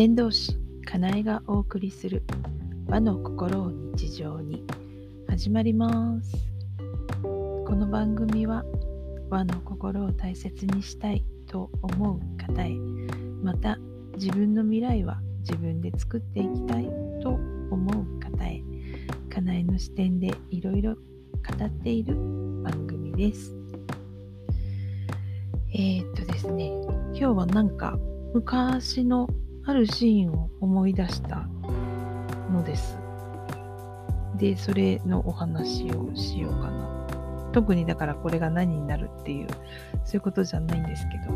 先導師かなえがお送りする和の心を日常に。始まります。この番組は和の心を大切にしたいと思う方へ。また自分の未来は自分で作っていきたいと思う方へ。かなえの視点でいろいろ語っている番組です。えー、っとですね今日はなんか昔のあるシーンを思い出したのです。で、それのお話をしようかな。特にだからこれが何になるっていう、そういうことじゃないんですけど、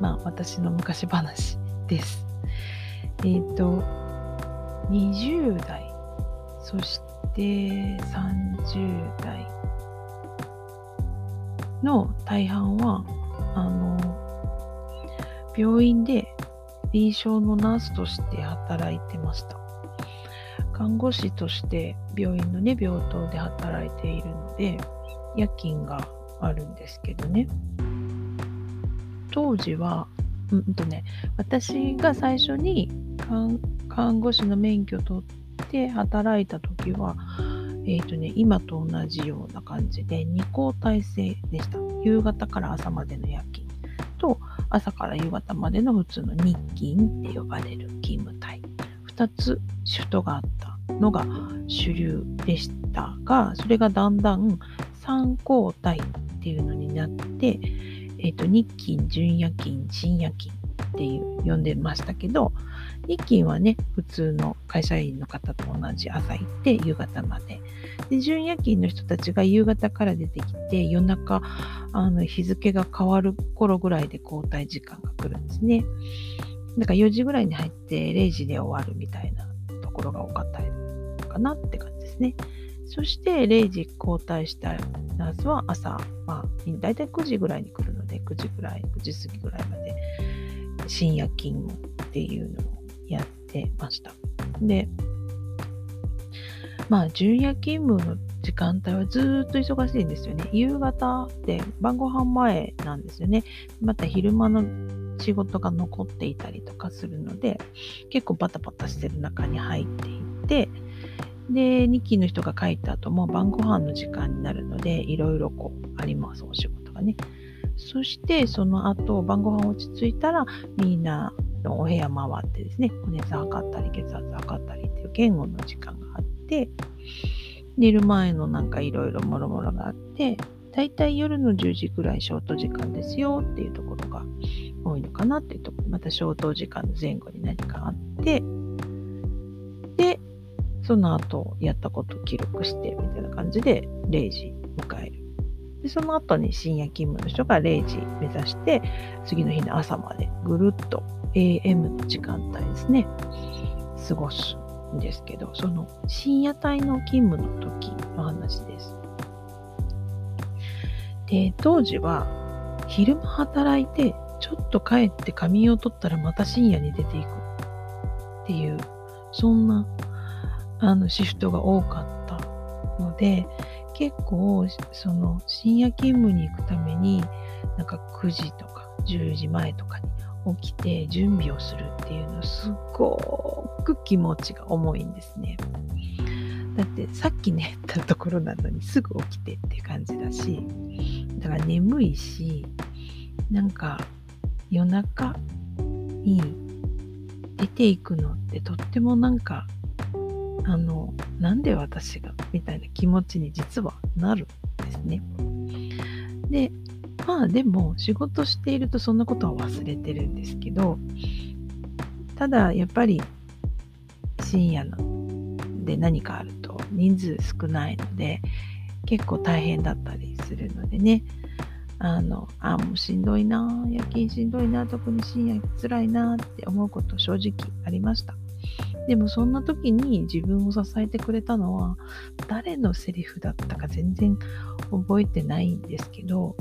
まあ私の昔話です。えっ、ー、と、20代、そして30代の大半は、あの、病院で臨床のナースとして働いてました。看護師として病院のね、病棟で働いているので、夜勤があるんですけどね。当時は、うんとね、私が最初に看護師の免許取って働いた時は、えっ、ー、とね、今と同じような感じで2交代制でした。夕方から朝までの夜勤と、朝から夕方までの普通の日勤って呼ばれる勤務帯。2つシフトがあったのが主流でしたがそれがだんだん3交代っていうのになって、えーと、日勤準夜勤深夜勤っていう呼んでましたけど日勤はね普通の会社員の方と同じ朝行って夕方までで準夜勤の人たちが夕方から出てきて夜中あの日付が変わる頃ぐらいで交代時間が来るんですね。だから4時ぐらいに入って0時で終わるみたいなところが多かったかなって感じですね。そして0時交代したナースは朝、まあ、大体9時ぐらいに来るので、9時ぐらい、9時過ぎぐらいまで深夜勤務っていうのをやってました。で、まあ、準夜勤務の時間帯はずっと忙しいんですよね。夕方で晩ご飯前なんですよね。また昼間の仕事が残っていたりとかするので、結構バタバタしてる中に入っていって、で、2期の人が帰った後も晩ご飯の時間になるので、いろいろこうあります、お仕事がね。そして、その後、晩ご飯落ち着いたら、みんなのお部屋回ってですね、お熱測ったり、血圧測ったりっていう言語の時間があって、寝る前のなんかいろいろもろもろがあって、だいたい夜の10時ぐらいショート時間ですよっていうところが多いのかなっていうところ、またショート時間の前後に何かあって、で、その後やったことを記録してみたいな感じで0時迎える。で、その後に深夜勤務の人が0時目指して、次の日の朝までぐるっと AM の時間帯ですね、過ごすんですけど、その深夜帯の勤務の時の話です。で、当時は昼間働いて、ちょっと帰って仮眠を取ったらまた深夜に出ていくっていう、そんなあのシフトが多かったので、結構その深夜勤務に行くためになんか9時とか10時前とかに起きて準備をするっていうのすごく気持ちが重いんですね。だってさっき寝たところなのにすぐ起きてって感じだしだから眠いしなんか夜中に出ていくのってとってもなんかあのなんで私がみたいな気持ちに実はなるんですね。でまあでも仕事しているとそんなことは忘れてるんですけどただやっぱり深夜ので何かあると人数少ないので結構大変だったりするのでね。あのあもうしんどいな夜勤しんどいな特に深夜辛いなって思うこと正直ありました。でもそんな時に自分を支えてくれたのは誰のセリフだったか全然覚えてないんですけど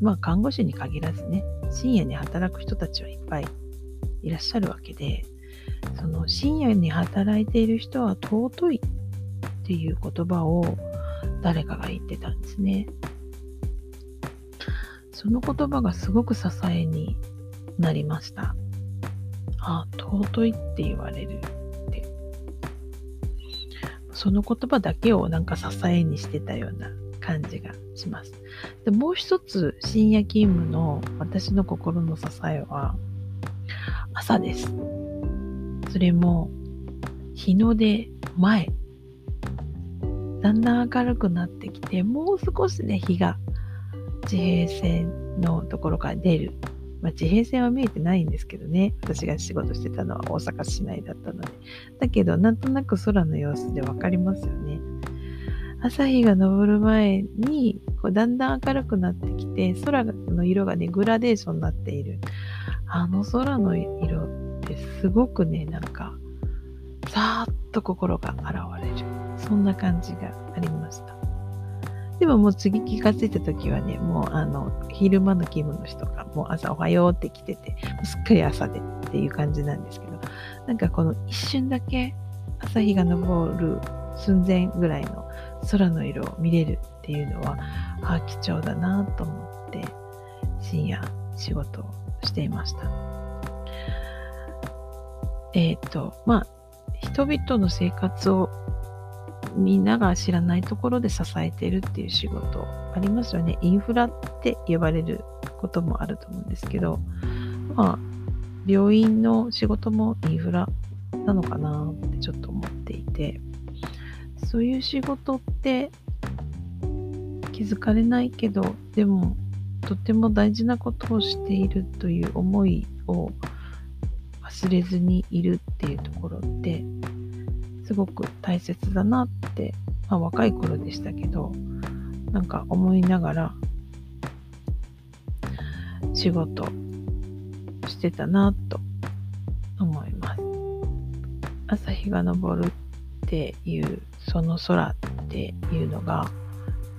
まあ看護師に限らずね深夜に働く人たちはいっぱいいらっしゃるわけでその深夜に働いている人は尊いっていう言葉を誰かが言ってたんですね。その言葉がすごく支えになりました。ああ、尊いって言われるって。その言葉だけをなんか支えにしてたような感じがします。でもう一つ、深夜勤務の私の心の支えは、朝です。それも、日の出前。だんだん明るくなってきて、もう少しね、日が地平線のところから出る。まあ、地平線は見えてないんですけどね。私が仕事してたのは大阪市内だったので。だけど、なんとなく空の様子でわかりますよね。朝日が昇る前にこうだんだん明るくなってきて空の色がねグラデーションになっている。あの空の色ってすごくねなんかさーっと心が現れる。そんな感じがありました。でももう次気がついた時はねもうあの昼間の勤務の人がもう朝おはようって来ててすっかり朝でっていう感じなんですけどなんかこの一瞬だけ朝日が昇る寸前ぐらいの空の色を見れるっていうのはあ貴重だなと思って深夜仕事をしていました。えっ、とまあ人々の生活をみんなが知らないところで支えてるっていう仕事ありますよね。インフラって呼ばれることもあると思うんですけどまあ病院の仕事もインフラなのかなってちょっと思っていて。そういう仕事って気づかれないけどでもとても大事なことをしているという思いを忘れずにいるっていうところってすごく大切だなって、まあ、若い頃でしたけどなんか思いながら仕事してたなと思います。朝日が昇るっていうその空っていうのが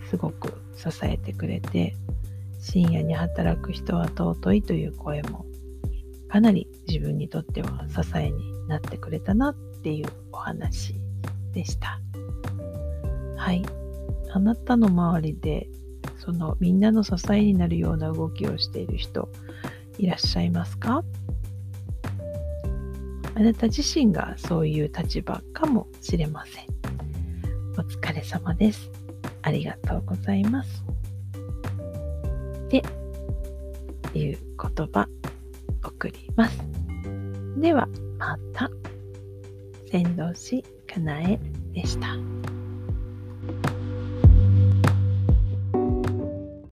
すごく支えてくれて深夜に働く人は尊いという声もかなり自分にとっては支えになってくれたなっていうお話でした。はい。あなたの周りでそのみんなの支えになるような動きをしている人いらっしゃいますか？あなた自身がそういう立場かもしれません。お疲れ様です。ありがとうございます。で、いう言葉送ります。ではまた。先導師かなえでした。